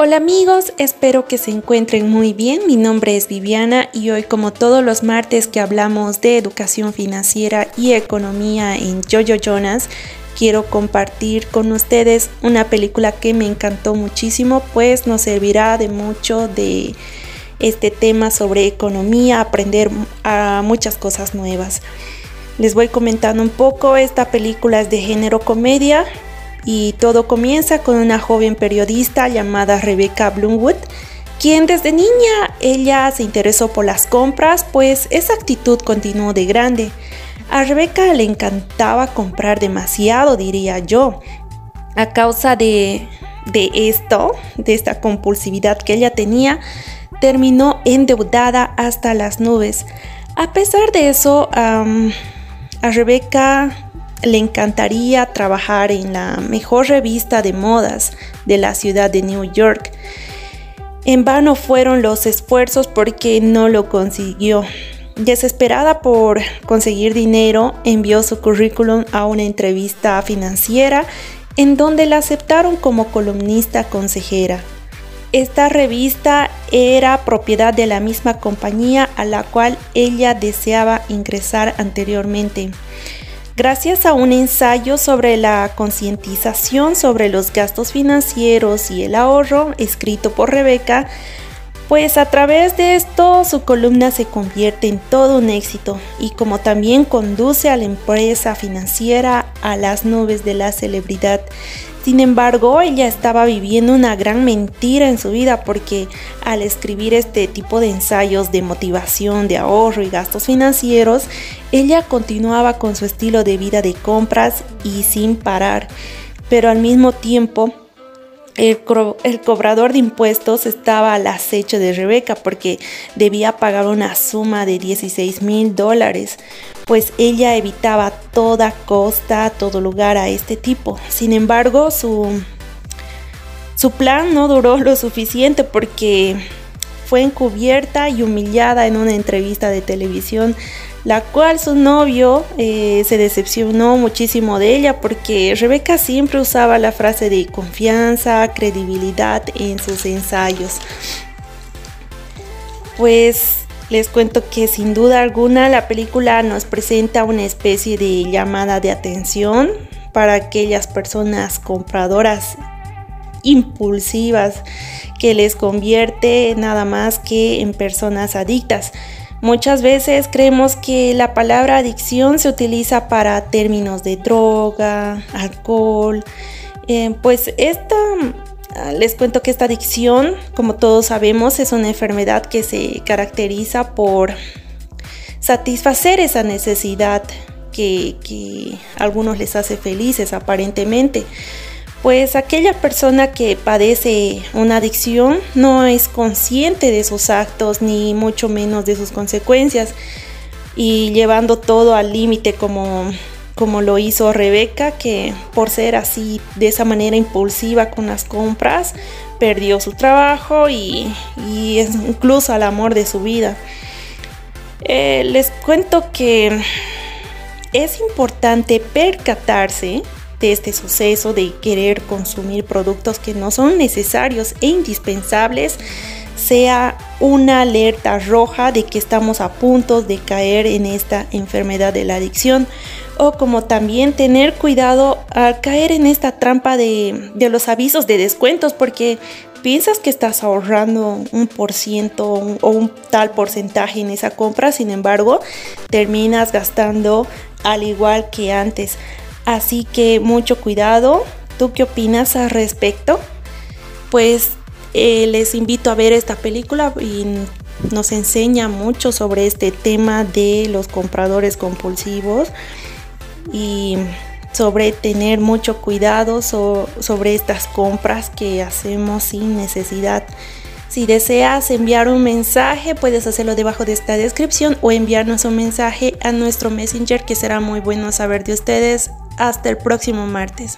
Hola amigos, espero que se encuentren muy bien. Mi nombre es Viviana y hoy como todos los martes que hablamos de educación financiera y economía en Jojo Jonas, quiero compartir con ustedes una película que me encantó muchísimo, pues nos servirá de mucho de este tema sobre economía, aprender a muchas cosas nuevas. Les voy comentando un poco, esta película es de género comedia, y todo comienza con una joven periodista llamada Rebecca Bloomwood, quien desde niña ella se interesó por las compras, pues esa actitud continuó de grande. A Rebecca le encantaba comprar demasiado, diría yo. A causa de, esto, de esta compulsividad que ella tenía, terminó endeudada hasta las nubes. A pesar de eso, a Rebecca le encantaría trabajar en la mejor revista de modas de la ciudad de New York. En vano fueron los esfuerzos porque no lo consiguió. Desesperada por conseguir dinero, envió su currículum a una entrevista financiera en donde la aceptaron como columnista consejera. Esta revista era propiedad de la misma compañía a la cual ella deseaba ingresar anteriormente. Gracias a un ensayo sobre la concientización sobre los gastos financieros y el ahorro, escrito por Rebeca, pues a través de esto su columna se convierte en todo un éxito y como también conduce a la empresa financiera a las nubes de la celebridad. Sin embargo, ella estaba viviendo una gran mentira en su vida porque al escribir este tipo de ensayos de motivación, de ahorro y gastos financieros, ella continuaba con su estilo de vida de compras y sin parar. Pero al mismo tiempo, el, cobrador de impuestos estaba al acecho de Rebeca porque debía pagar una suma de 16 mil dólares, pues ella evitaba a toda costa, a todo lugar a este tipo. Sin embargo, su, su plan no duró lo suficiente porque fue encubierta y humillada en una entrevista de televisión la cual su novio eh, se decepcionó muchísimo de ella porque Rebeca siempre usaba la frase de confianza, credibilidad en sus ensayos. Pues les cuento que sin duda alguna la película nos presenta una especie de llamada de atención para aquellas personas compradoras impulsivas que les convierte nada más que en personas adictas. Muchas veces creemos que la palabra adicción se utiliza para términos de droga, alcohol. Eh, pues esta, ah, les cuento que esta adicción, como todos sabemos, es una enfermedad que se caracteriza por satisfacer esa necesidad que, que a algunos les hace felices aparentemente pues aquella persona que padece una adicción no es consciente de sus actos ni mucho menos de sus consecuencias y llevando todo al límite como, como lo hizo Rebeca que por ser así de esa manera impulsiva con las compras perdió su trabajo y, incluso al amor de su vida. Eh, les cuento que es importante percatarse de este suceso de querer consumir productos que no son necesarios e indispensables sea una alerta roja de que estamos a punto de caer en esta enfermedad de la adicción o como también tener cuidado al caer en esta trampa de, de los avisos de descuentos porque piensas que estás ahorrando un por ciento o un tal porcentaje en esa compra, sin embargo terminas gastando al igual que antes. Así que mucho cuidado. ¿Tú qué opinas al respecto? Pues eh, les invito a ver esta película y nos enseña mucho sobre este tema de los compradores compulsivos y sobre tener mucho cuidado sobre estas compras que hacemos sin necesidad. Si deseas enviar un mensaje, puedes hacerlo debajo de esta descripción o enviarnos un mensaje a nuestro Messenger que será muy bueno saber de ustedes. Hasta el próximo martes.